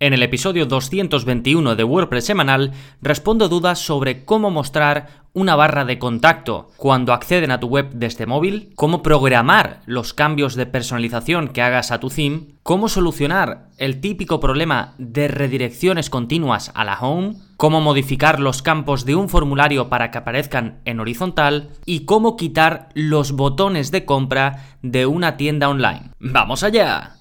En el episodio 221 de WordPress semanal respondo dudas sobre cómo mostrar una barra de contacto cuando acceden a tu web desde móvil, cómo programar los cambios de personalización que hagas a tu theme, cómo solucionar el típico problema de redirecciones continuas a la home, cómo modificar los campos de un formulario para que aparezcan en horizontal y cómo quitar los botones de compra de una tienda online. ¡Vamos allá!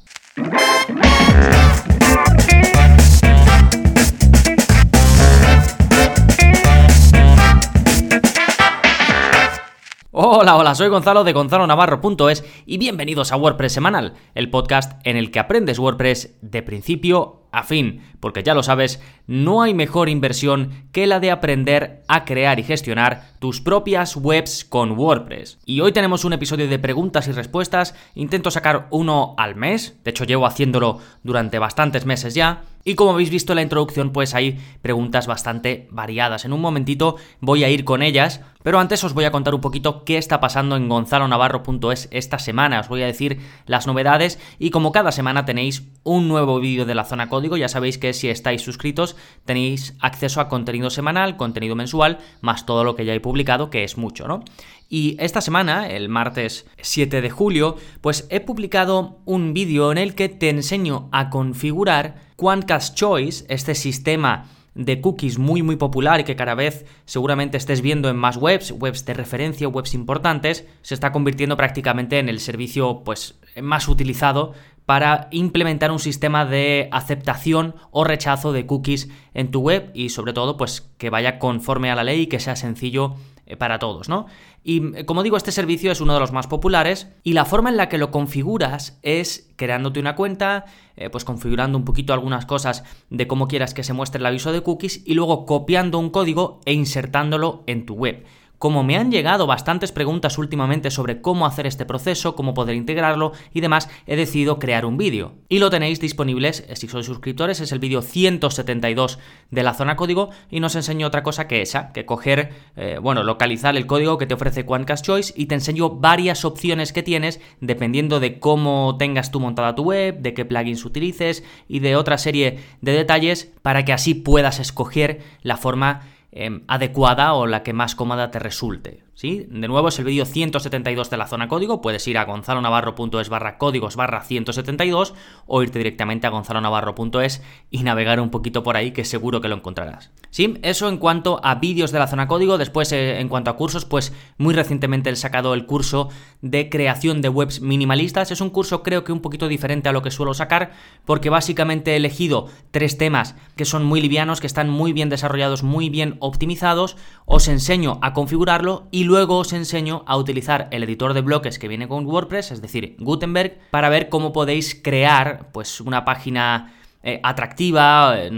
Hola, hola, soy Gonzalo de gonzalonavarro.es y bienvenidos a WordPress Semanal, el podcast en el que aprendes WordPress de principio a fin, porque ya lo sabes, no hay mejor inversión que la de aprender a crear y gestionar tus propias webs con WordPress. Y hoy tenemos un episodio de preguntas y respuestas, intento sacar uno al mes, de hecho llevo haciéndolo durante bastantes meses ya, y como habéis visto en la introducción, pues hay preguntas bastante variadas. En un momentito voy a ir con ellas, pero antes os voy a contar un poquito qué está pasando en gonzalonavarro.es esta semana. Os voy a decir las novedades y como cada semana tenéis un nuevo vídeo de la zona código, ya sabéis que si estáis suscritos tenéis acceso a contenido semanal, contenido mensual, más todo lo que ya he publicado, que es mucho, ¿no? Y esta semana, el martes 7 de julio, pues he publicado un vídeo en el que te enseño a configurar Quantcast Choice, este sistema de cookies muy muy popular y que cada vez seguramente estés viendo en más webs, webs de referencia, webs importantes, se está convirtiendo prácticamente en el servicio pues más utilizado para implementar un sistema de aceptación o rechazo de cookies en tu web y sobre todo pues que vaya conforme a la ley y que sea sencillo eh, para todos, ¿no? Y eh, como digo, este servicio es uno de los más populares y la forma en la que lo configuras es creándote una cuenta, eh, pues configurando un poquito algunas cosas de cómo quieras que se muestre el aviso de cookies y luego copiando un código e insertándolo en tu web. Como me han llegado bastantes preguntas últimamente sobre cómo hacer este proceso, cómo poder integrarlo y demás, he decidido crear un vídeo. Y lo tenéis disponibles, eh, si sois suscriptores, es el vídeo 172 de la zona código y nos enseño otra cosa que esa, que coger, eh, bueno, localizar el código que te ofrece Quantcast Choice y te enseño varias opciones que tienes dependiendo de cómo tengas tú montada tu web, de qué plugins utilices y de otra serie de detalles para que así puedas escoger la forma Em, adecuada o la que más cómoda te resulte. ¿Sí? De nuevo es el vídeo 172 de la zona código, puedes ir a gonzalonavarro.es barra códigos barra 172 o irte directamente a gonzalonavarro.es y navegar un poquito por ahí que seguro que lo encontrarás. Sí, eso en cuanto a vídeos de la zona código, después eh, en cuanto a cursos, pues muy recientemente he sacado el curso de creación de webs minimalistas, es un curso creo que un poquito diferente a lo que suelo sacar porque básicamente he elegido tres temas que son muy livianos, que están muy bien desarrollados, muy bien optimizados, os enseño a configurarlo y luego os enseño a utilizar el editor de bloques que viene con WordPress, es decir, Gutenberg, para ver cómo podéis crear pues una página eh, atractiva, eh,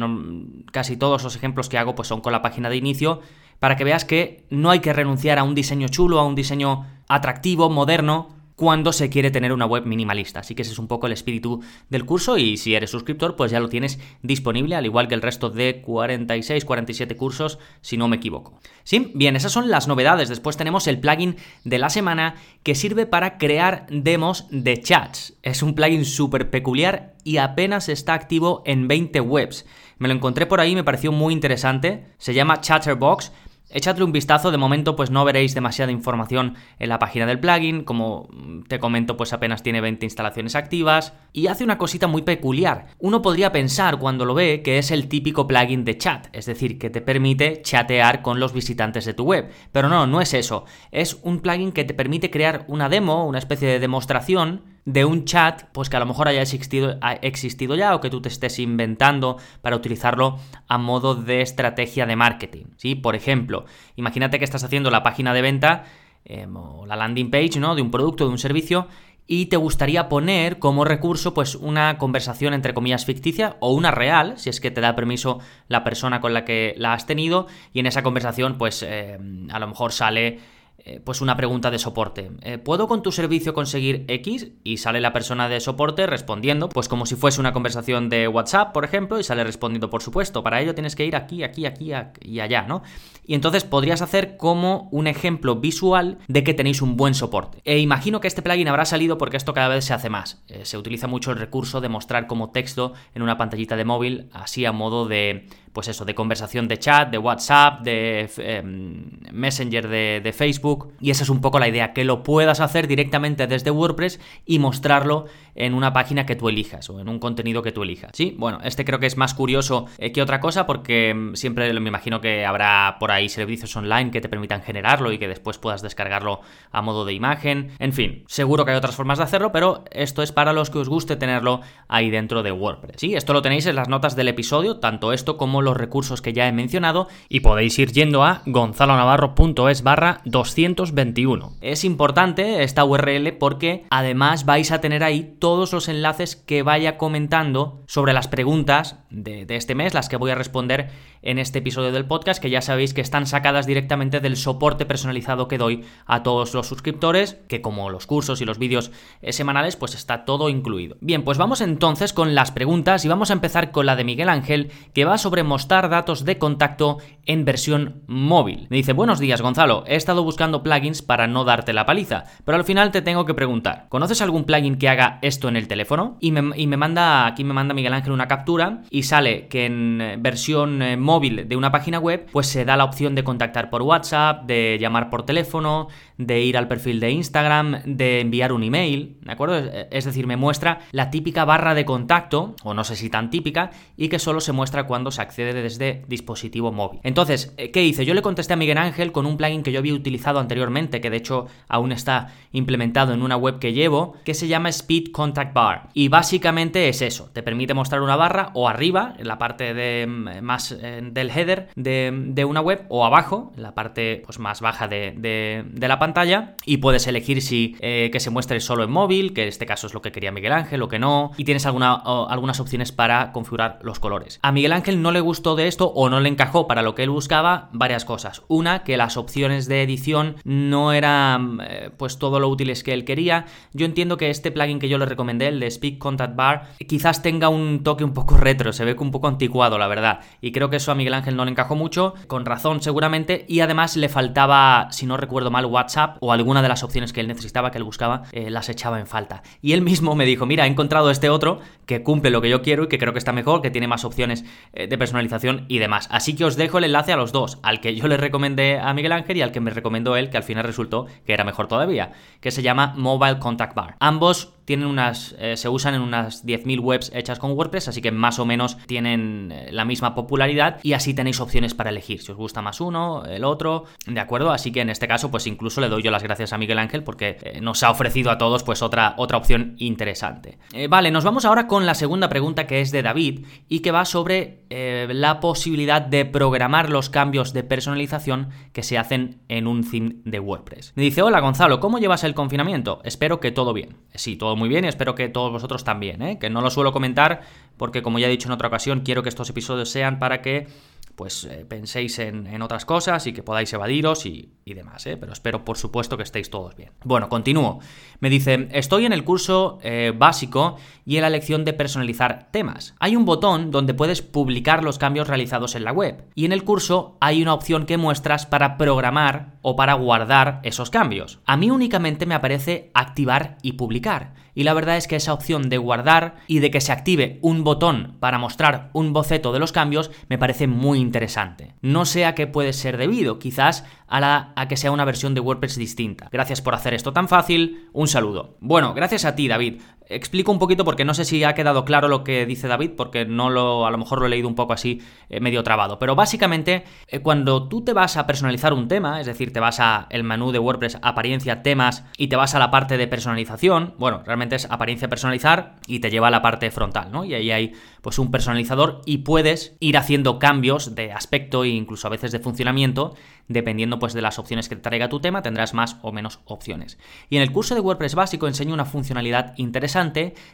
casi todos los ejemplos que hago pues son con la página de inicio, para que veas que no hay que renunciar a un diseño chulo, a un diseño atractivo, moderno, cuando se quiere tener una web minimalista. Así que ese es un poco el espíritu del curso y si eres suscriptor pues ya lo tienes disponible al igual que el resto de 46, 47 cursos si no me equivoco. Sí, bien, esas son las novedades. Después tenemos el plugin de la semana que sirve para crear demos de chats. Es un plugin súper peculiar y apenas está activo en 20 webs. Me lo encontré por ahí, me pareció muy interesante. Se llama Chatterbox Echadle un vistazo, de momento pues no veréis demasiada información en la página del plugin, como te comento pues apenas tiene 20 instalaciones activas. Y hace una cosita muy peculiar. Uno podría pensar cuando lo ve que es el típico plugin de chat, es decir, que te permite chatear con los visitantes de tu web, pero no, no es eso, es un plugin que te permite crear una demo, una especie de demostración de un chat, pues que a lo mejor haya existido, ha existido ya o que tú te estés inventando para utilizarlo a modo de estrategia de marketing. ¿sí? Por ejemplo, imagínate que estás haciendo la página de venta em, o la landing page ¿no? de un producto, de un servicio, y te gustaría poner como recurso pues una conversación entre comillas ficticia o una real, si es que te da permiso la persona con la que la has tenido, y en esa conversación pues em, a lo mejor sale eh, pues una pregunta de soporte. Eh, ¿Puedo con tu servicio conseguir X? Y sale la persona de soporte respondiendo, pues como si fuese una conversación de WhatsApp, por ejemplo, y sale respondiendo, por supuesto, para ello tienes que ir aquí, aquí, aquí y allá, ¿no? Y entonces podrías hacer como un ejemplo visual de que tenéis un buen soporte. E imagino que este plugin habrá salido porque esto cada vez se hace más. Eh, se utiliza mucho el recurso de mostrar como texto en una pantallita de móvil, así a modo de pues eso, de conversación de chat, de WhatsApp, de em, Messenger de, Facebook. Y esa es un poco la idea, que lo puedas hacer directamente desde WordPress y mostrarlo en una página que tú elijas o en un contenido que tú elijas. Sí, bueno, este creo que es más curioso eh, que otra cosa porque em, siempre me imagino que habrá por ahí servicios online que te permitan generarlo y que después puedas descargarlo a modo de imagen. En fin, seguro que hay otras formas de hacerlo, pero esto es para los que os guste tenerlo ahí dentro de WordPress. Sí, esto lo tenéis en las notas del episodio, tanto esto como los recursos que ya he mencionado y podéis ir yendo a gonzalonavarro.es barra 221. Es importante esta URL porque además vais a tener ahí todos los enlaces que vaya comentando sobre las preguntas de, de este mes, las que voy a responder en este episodio del podcast, que ya sabéis que están sacadas directamente del soporte personalizado que doy a todos los suscriptores, que como los cursos y los vídeos eh, semanales, pues está todo incluido. Bien, pues vamos entonces con las preguntas y vamos a empezar con la de Miguel Ángel, que va sobre mostrar datos de contacto en versión móvil. Me dice, buenos días Gonzalo, he estado buscando plugins para no darte la paliza, pero al final te tengo que preguntar, ¿conoces algún plugin que haga esto en el teléfono? Y me, y me manda, aquí me manda Miguel Ángel una captura y sale que en eh, versión eh, móvil de una página web, pues se da la opción de contactar por WhatsApp, de llamar por teléfono, de ir al perfil de Instagram, de enviar un email, ¿de acuerdo? Es decir, me muestra la típica barra de contacto, o no sé si tan típica, y que solo se muestra cuando se accede desde dispositivo móvil. Entonces, eh, ¿qué hice? Yo le contesté a Miguel Ángel con un plugin que yo había utilizado anteriormente, que de hecho aún está implementado en una web que llevo, que se llama Speed Contact Bar. Y básicamente es eso, te permite mostrar una barra o arriba, en la parte mm, más eh, del header de, una web, o abajo, en la parte pues, más baja de, la pantalla, y puedes elegir si eh, que se muestre solo en móvil, que en este caso es lo que quería Miguel Ángel o que no, y tienes alguna, algunas opciones para configurar los colores. A Miguel Ángel no le gustó de esto o no le encajó para lo que él buscaba varias cosas. Una, que las opciones de edición no eran eh, pues todo lo útiles que él quería. Yo entiendo que este plugin que yo le recomendé, el de Speak Contact Bar, quizás tenga un toque un poco retro, se ve un poco anticuado, la verdad. Y creo que eso a Miguel Ángel no le encajó mucho, con razón seguramente, y además le faltaba, si no recuerdo mal, WhatsApp o alguna de las opciones que él necesitaba, que él buscaba, eh, las echaba en falta. Y él mismo me dijo, mira, he encontrado este otro que cumple lo que yo quiero y que creo que está mejor, que tiene más opciones eh, de personalización y demás. Así que os dejo el enlace a los dos, al que yo le recomendé a Miguel Ángel y al que me recomendó él, que al final resultó que era mejor todavía, que se llama Mobile Contact Bar. Ambos tienen unas, eh, se usan en unas 10.000 webs hechas con WordPress, así que más o menos tienen eh, la misma popularidad y así tenéis opciones para elegir, si os gusta más uno, el otro, ¿de acuerdo? Así que en este caso, pues incluso le doy yo las gracias a Miguel Ángel porque eh, nos ha ofrecido a todos pues otra, otra opción interesante. vale, nos vamos ahora con la segunda pregunta que es de David y que va sobre la posibilidad de programar los cambios de personalización que se hacen en un theme de WordPress. Me dice, hola Gonzalo, ¿cómo llevas el confinamiento? Espero que todo bien. Sí, todo muy bien y espero que todos vosotros también, ¿eh? que no lo suelo comentar porque como ya he dicho en otra ocasión, quiero que estos episodios sean para que pues eh, penséis en, otras cosas y que podáis evadiros y, demás, ¿eh? pero espero por supuesto que estéis todos bien. Bueno, continúo. Me dice, estoy en el curso básico y en la lección de personalizar temas. Hay un botón donde puedes publicar los cambios realizados en la web y en el curso hay una opción que muestras para programar o para guardar esos cambios. A mí únicamente me aparece activar y publicar y la verdad es que esa opción de guardar y de que se active un botón para mostrar un boceto de los cambios me parece muy interesante. No sé a qué puede ser debido, quizás a, la, a que sea una versión de WordPress distinta. Gracias por hacer esto tan fácil, un saludo. Bueno, gracias a ti David. Explico un poquito porque no sé si ha quedado claro lo que dice David, porque no lo, a lo mejor lo he leído un poco así eh, medio trabado. Pero básicamente, eh, cuando tú te vas a personalizar un tema, es decir, te vas a el menú de WordPress, apariencia, temas, y te vas a la parte de personalización, bueno, realmente es apariencia personalizar y te lleva a la parte frontal, ¿no? Y ahí hay pues un personalizador y puedes ir haciendo cambios de aspecto e incluso a veces de funcionamiento, dependiendo pues de las opciones que te traiga tu tema, tendrás más o menos opciones. Y en el curso de WordPress básico enseño una funcionalidad interesante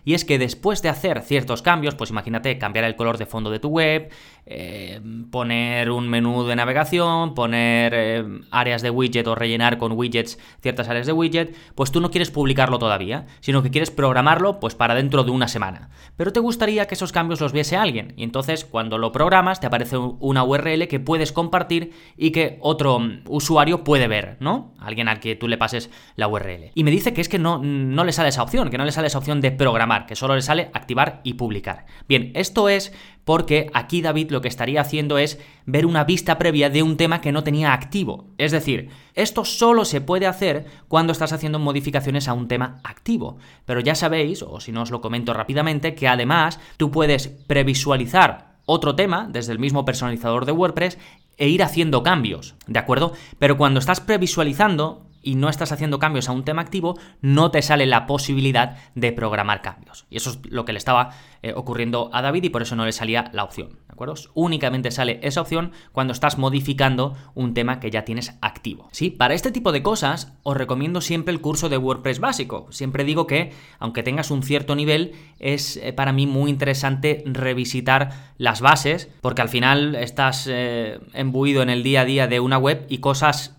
y es que después de hacer ciertos cambios, pues imagínate cambiar el color de fondo de tu web, eh, poner un menú de navegación, poner eh, áreas de widget o rellenar con widgets ciertas áreas de widget, pues tú no quieres publicarlo todavía, sino que quieres programarlo pues para dentro de una semana. Pero te gustaría que esos cambios los viese alguien y entonces cuando lo programas te aparece una URL que puedes compartir y que otro mm, usuario puede ver, ¿no? Alguien al que tú le pases la URL. Y me dice que es que no, no le sale esa opción, que no le sale esa de programar, que solo le sale activar y publicar. Bien, esto es porque aquí David lo que estaría haciendo es ver una vista previa de un tema que no tenía activo. Es decir, esto solo se puede hacer cuando estás haciendo modificaciones a un tema activo. Pero ya sabéis, o si no os lo comento rápidamente, que además tú puedes previsualizar otro tema desde el mismo personalizador de WordPress e ir haciendo cambios, ¿de acuerdo? Pero cuando estás previsualizando, y no estás haciendo cambios a un tema activo, no te sale la posibilidad de programar cambios. Y eso es lo que le estaba eh, ocurriendo a David y por eso no le salía la opción. ¿De acuerdo? Únicamente sale esa opción cuando estás modificando un tema que ya tienes activo. ¿Sí? Para este tipo de cosas os recomiendo siempre el curso de WordPress básico. Siempre digo que, aunque tengas un cierto nivel, es eh, para mí muy interesante revisitar las bases, porque al final estás eh, embuido en el día a día de una web y cosas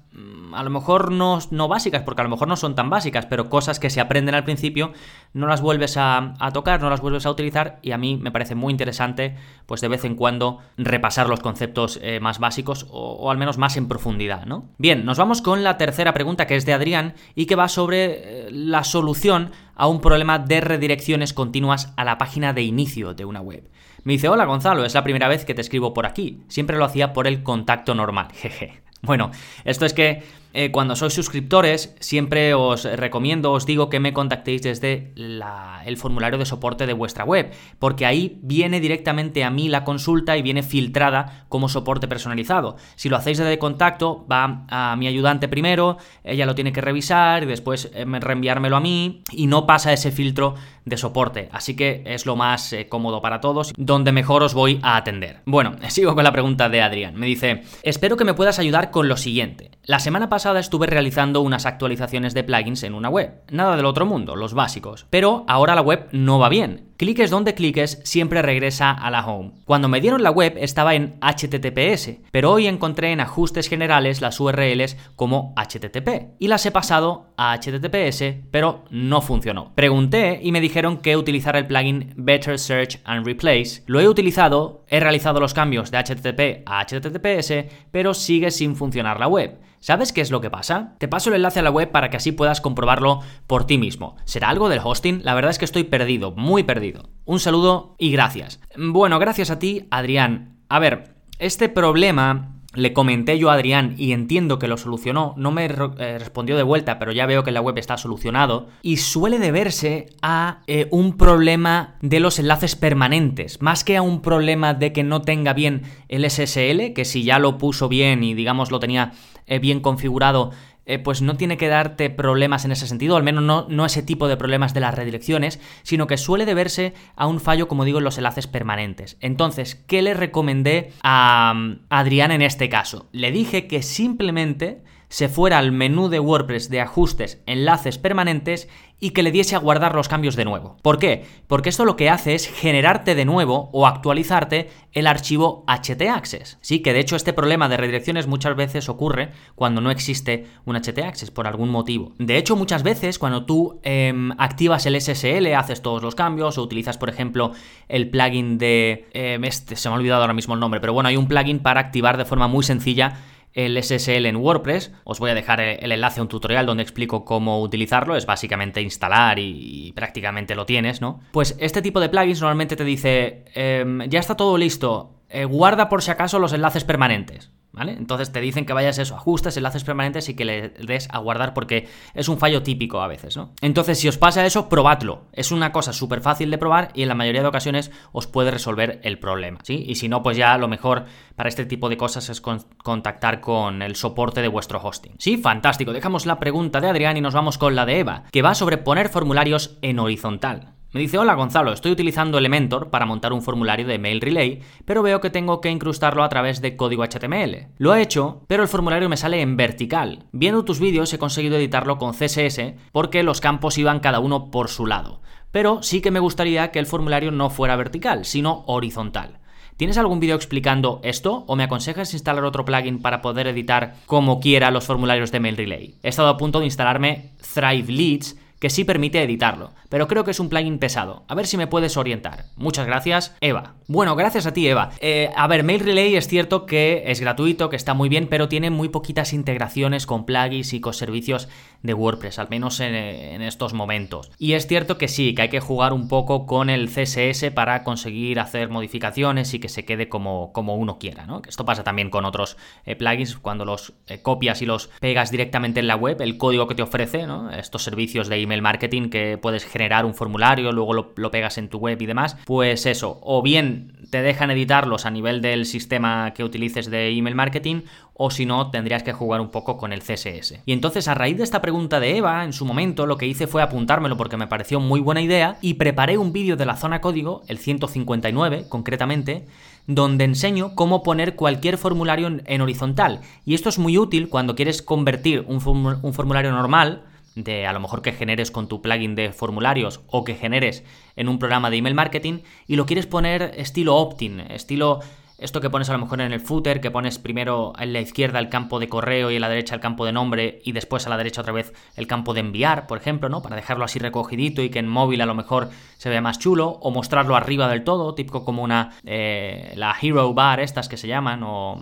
a lo mejor no, no, básicas, porque a lo mejor no son tan básicas, pero cosas que se aprenden al principio, no las vuelves a, tocar, no las vuelves a utilizar y a mí me parece muy interesante, pues de vez en cuando repasar los conceptos eh, más básicos o, al menos más en profundidad, ¿no? Bien, nos vamos con la tercera pregunta que es de Adrián y que va sobre eh, la solución a un problema de redirecciones continuas a la página de inicio de una web. Me dice, hola Gonzalo, es la primera vez que te escribo por aquí, siempre lo hacía por el contacto normal, jeje. Bueno, esto es que eh, cuando sois suscriptores, siempre os recomiendo, os digo que me contactéis desde el formulario de soporte de vuestra web, porque ahí viene directamente a mí la consulta y viene filtrada como soporte personalizado. Si lo hacéis desde contacto, va a mi ayudante primero, ella lo tiene que revisar y después eh, reenviármelo a mí y no pasa ese filtro de soporte. Así que es lo más eh, cómodo para todos, donde mejor os voy a atender. Bueno, sigo con la pregunta de Adrián. Me dice, espero que me puedas ayudar con lo siguiente. La semana pasada estuve realizando unas actualizaciones de plugins en una web. Nada del otro mundo, los básicos. Pero ahora la web no va bien. Cliques donde cliques, siempre regresa a la home. Cuando me dieron la web estaba en HTTPS, pero hoy encontré en ajustes generales las URLs como HTTP y las he pasado a HTTPS, pero no funcionó. Pregunté y me dijeron que utilizar el plugin Better Search and Replace. Lo he utilizado, he realizado los cambios de HTTP a HTTPS, pero sigue sin funcionar la web. ¿Sabes qué es lo que pasa? Te paso el enlace a la web para que así puedas comprobarlo por ti mismo. ¿Será algo del hosting? La verdad es que estoy perdido, muy perdido. Un saludo y gracias. Bueno, gracias a ti, Adrián. A ver, este problema le comenté yo a Adrián y entiendo que lo solucionó, no me eh, respondió de vuelta, pero ya veo que la web está solucionado, y suele deberse a eh, un problema de los enlaces permanentes, más que a un problema de que no tenga bien el SSL, que si ya lo puso bien y digamos lo tenía eh, bien configurado, eh, pues no tiene que darte problemas en ese sentido, al menos no, no ese tipo de problemas de las redirecciones, sino que suele deberse a un fallo, como digo, en los enlaces permanentes. Entonces, ¿qué le recomendé a Adrián en este caso? Le dije que simplemente se fuera al menú de WordPress de ajustes, enlaces permanentes y que le diese a guardar los cambios de nuevo. ¿Por qué? Porque esto lo que hace es generarte de nuevo o actualizarte el archivo htaccess. Sí, que de hecho este problema de redirecciones muchas veces ocurre cuando no existe un htaccess por algún motivo. De hecho, muchas veces cuando tú em, activas el SSL, haces todos los cambios o utilizas, por ejemplo, el plugin de... Em, este, se me ha olvidado ahora mismo el nombre, pero bueno, hay un plugin para activar de forma muy sencilla el SSL en WordPress. Os voy a dejar el enlace a un tutorial donde explico cómo utilizarlo. Es básicamente instalar y, prácticamente lo tienes, ¿no? Pues este tipo de plugins normalmente te dice, em, ya está todo listo, eh, guarda por si acaso los enlaces permanentes. Entonces te dicen que vayas a eso, ajustes, enlaces permanentes y que le des a guardar porque es un fallo típico a veces, ¿no? Entonces, si os pasa eso, probadlo. Es una cosa súper fácil de probar y en la mayoría de ocasiones os puede resolver el problema, ¿sí? Y si no, pues ya lo mejor para este tipo de cosas es contactar con el soporte de vuestro hosting. Sí, fantástico. Dejamos la pregunta de Adrián y nos vamos con la de Eva, que va sobre poner formularios en horizontal. Me dice, hola Gonzalo, estoy utilizando Elementor para montar un formulario de Mail Relay, pero veo que tengo que incrustarlo a través de código HTML. Lo he hecho, pero el formulario me sale en vertical. Viendo tus vídeos he conseguido editarlo con CSS porque los campos iban cada uno por su lado. Pero sí que me gustaría que el formulario no fuera vertical, sino horizontal. ¿Tienes algún vídeo explicando esto o me aconsejas instalar otro plugin para poder editar como quiera los formularios de Mail Relay? He estado a punto de instalarme Thrive Leads, que sí permite editarlo, pero creo que es un plugin pesado. A ver si me puedes orientar. Muchas gracias, Eva. Bueno, gracias a ti, Eva. Eh, a ver, Mail Relay es cierto que es gratuito, que está muy bien, pero tiene muy poquitas integraciones con plugins y con servicios de WordPress, al menos en, estos momentos. Y es cierto que sí, que hay que jugar un poco con el CSS para conseguir hacer modificaciones y que se quede como, como uno quiera, ¿no? Esto pasa también con otros eh, plugins, cuando los eh, copias y los pegas directamente en la web, el código que te ofrece, ¿no? Estos servicios de email marketing que puedes generar un formulario, luego lo, lo pegas en tu web y demás, pues eso, o bien te dejan editarlos a nivel del sistema que utilices de email marketing, o si no, tendrías que jugar un poco con el CSS. Y entonces, a raíz de esta pregunta de Eva, en su momento, lo que hice fue apuntármelo porque me pareció muy buena idea y preparé un vídeo de la zona código, el 159 concretamente, donde enseño cómo poner cualquier formulario en, horizontal. Y esto es muy útil cuando quieres convertir un, formulario normal, de a lo mejor que generes con tu plugin de formularios o que generes en un programa de email marketing y lo quieres poner estilo opt-in, estilo esto que pones a lo mejor en el footer, que pones primero en la izquierda el campo de correo y en la derecha el campo de nombre y después a la derecha otra vez el campo de enviar, por ejemplo, ¿no? Para dejarlo así recogidito y que en móvil a lo mejor se vea más chulo, o mostrarlo arriba del todo, típico como una, eh, la Hero Bar, estas que se llaman, o...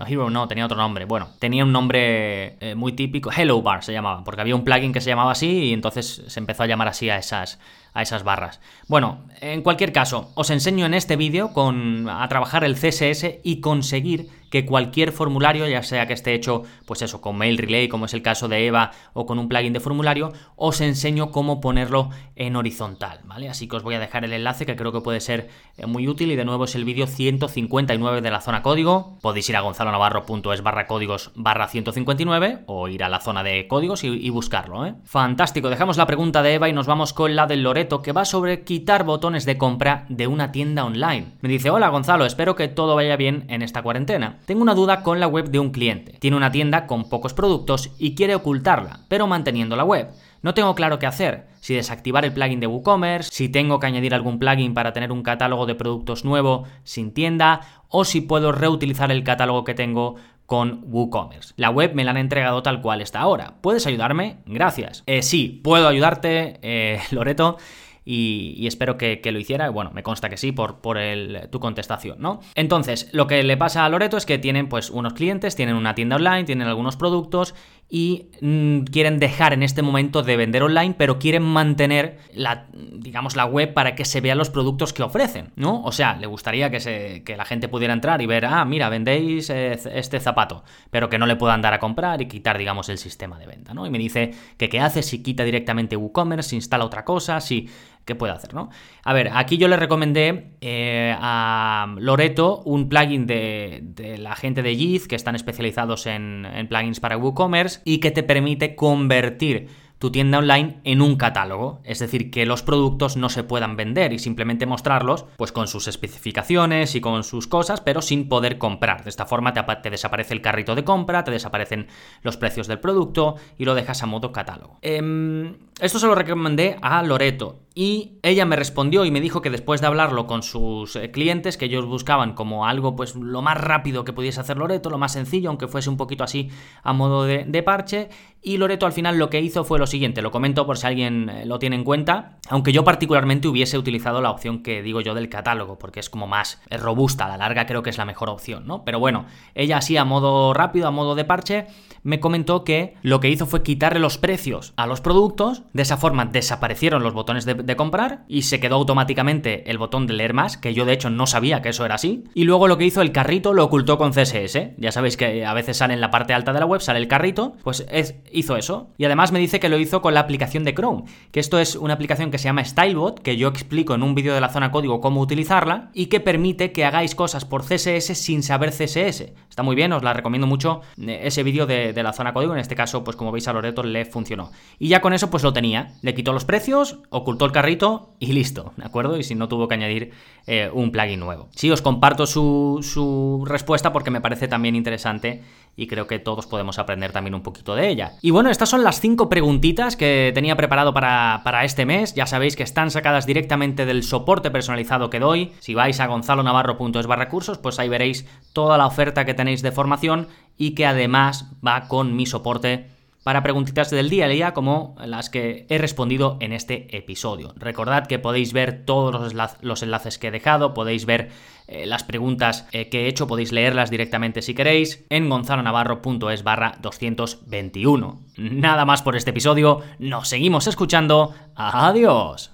No, Hero no, tenía otro nombre. Bueno, tenía un nombre eh, muy típico. Hello Bar se llamaba, porque había un plugin que se llamaba así y entonces se empezó a llamar así a esas, a esas barras. Bueno, en cualquier caso, os enseño en este vídeo a trabajar el CSS y conseguir que cualquier formulario, ya sea que esté hecho, pues eso, con Mail Relay, como es el caso de Eva, o con un plugin de formulario, os enseño cómo ponerlo en horizontal, ¿vale? Así que os voy a dejar el enlace que creo que puede ser eh, muy útil y de nuevo es el vídeo 159 de la zona código. Podéis ir a gonzalonavarro.es barra códigos barra 159 o ir a la zona de códigos y, buscarlo, ¿eh? Fantástico, dejamos la pregunta de Eva y nos vamos con la del Loreto que va sobre quitar botones de compra de una tienda online. Me dice, hola Gonzalo, espero que todo vaya bien en esta cuarentena. Tengo una duda con la web de un cliente. Tiene una tienda con pocos productos y quiere ocultarla, pero manteniendo la web. No tengo claro qué hacer, si desactivar el plugin de WooCommerce, si tengo que añadir algún plugin para tener un catálogo de productos nuevo sin tienda, o si puedo reutilizar el catálogo que tengo con WooCommerce. La web me la han entregado tal cual está ahora. ¿Puedes ayudarme? Gracias. Eh, sí, puedo ayudarte, eh, Loreto y, espero que, lo hiciera. Bueno, me consta que sí por, tu contestación, ¿no? Entonces, lo que le pasa a Loreto es que tienen pues unos clientes, tienen una tienda online, tienen algunos productos y mm, quieren dejar en este momento de vender online, pero quieren mantener la, digamos, la web para que se vean los productos que ofrecen, ¿no? O sea, le gustaría que, se, que la gente pudiera entrar y ver, ah, mira, vendéis eh, este zapato, pero que no le puedan dar a comprar y quitar, digamos, el sistema de venta, ¿no? Y me dice que qué hace si quita directamente WooCommerce, si instala otra cosa, si ¿Qué puede hacer, ¿no? A ver, aquí yo le recomendé eh, a Loreto un plugin de, la gente de Yeez, que están especializados en plugins para WooCommerce y que te permite convertir tu tienda online en un catálogo, es decir, que los productos no se puedan vender y simplemente mostrarlos pues con sus especificaciones y con sus cosas, pero sin poder comprar. De esta forma te, desaparece el carrito de compra, te desaparecen los precios del producto y lo dejas a modo catálogo. Em, esto se lo recomendé a Loreto y ella me respondió y me dijo que después de hablarlo con sus eh, clientes, que ellos buscaban como algo pues lo más rápido que pudiese hacer Loreto, lo más sencillo, aunque fuese un poquito así a modo de, de parche, y Loreto al final lo que hizo fue lo siguiente, lo comento por si alguien eh, lo tiene en cuenta, aunque yo particularmente hubiese utilizado la opción que digo yo del catálogo, porque es como más robusta, a la larga creo que es la mejor opción, ¿no? Pero bueno, ella así a modo rápido, a modo de parche, me comentó que lo que hizo fue quitarle los precios a los productos, de esa forma desaparecieron los botones de, comprar y se quedó automáticamente el botón de leer más, que yo de hecho no sabía que eso era así, y luego lo que hizo el carrito lo ocultó con CSS, ya sabéis que a veces sale en la parte alta de la web, sale el carrito, pues hizo eso, y además me dice que lo hizo con la aplicación de Chrome, que esto es una aplicación que se llama Stylebot, que yo explico en un vídeo de la zona código cómo utilizarla, y que permite que hagáis cosas por CSS sin saber CSS. Está muy bien, os la recomiendo mucho eh, ese vídeo de, la zona código, en este caso, pues como veis a Loreto le funcionó. Y ya con eso, pues lo tenía. Le quitó los precios, ocultó el carrito y listo, ¿de acuerdo? Y si no tuvo que añadir eh, un plugin nuevo. Sí, os comparto su, su respuesta porque me parece también interesante y creo que todos podemos aprender también un poquito de ella. Y bueno, estas son las cinco preguntitas que tenía preparado para, para este mes. Ya sabéis que están sacadas directamente del soporte personalizado que doy. Si vais a gonzalonavarro.es barra cursos, pues ahí veréis toda la oferta que tenéis de formación y que además va con mi soporte para preguntitas del día a día como las que he respondido en este episodio. Recordad que podéis ver todos los, enlaces que he dejado, podéis ver eh, las preguntas eh, que he hecho, podéis leerlas directamente si queréis en gonzalonavarro.es barra 221. Nada más por este episodio, nos seguimos escuchando. Adiós.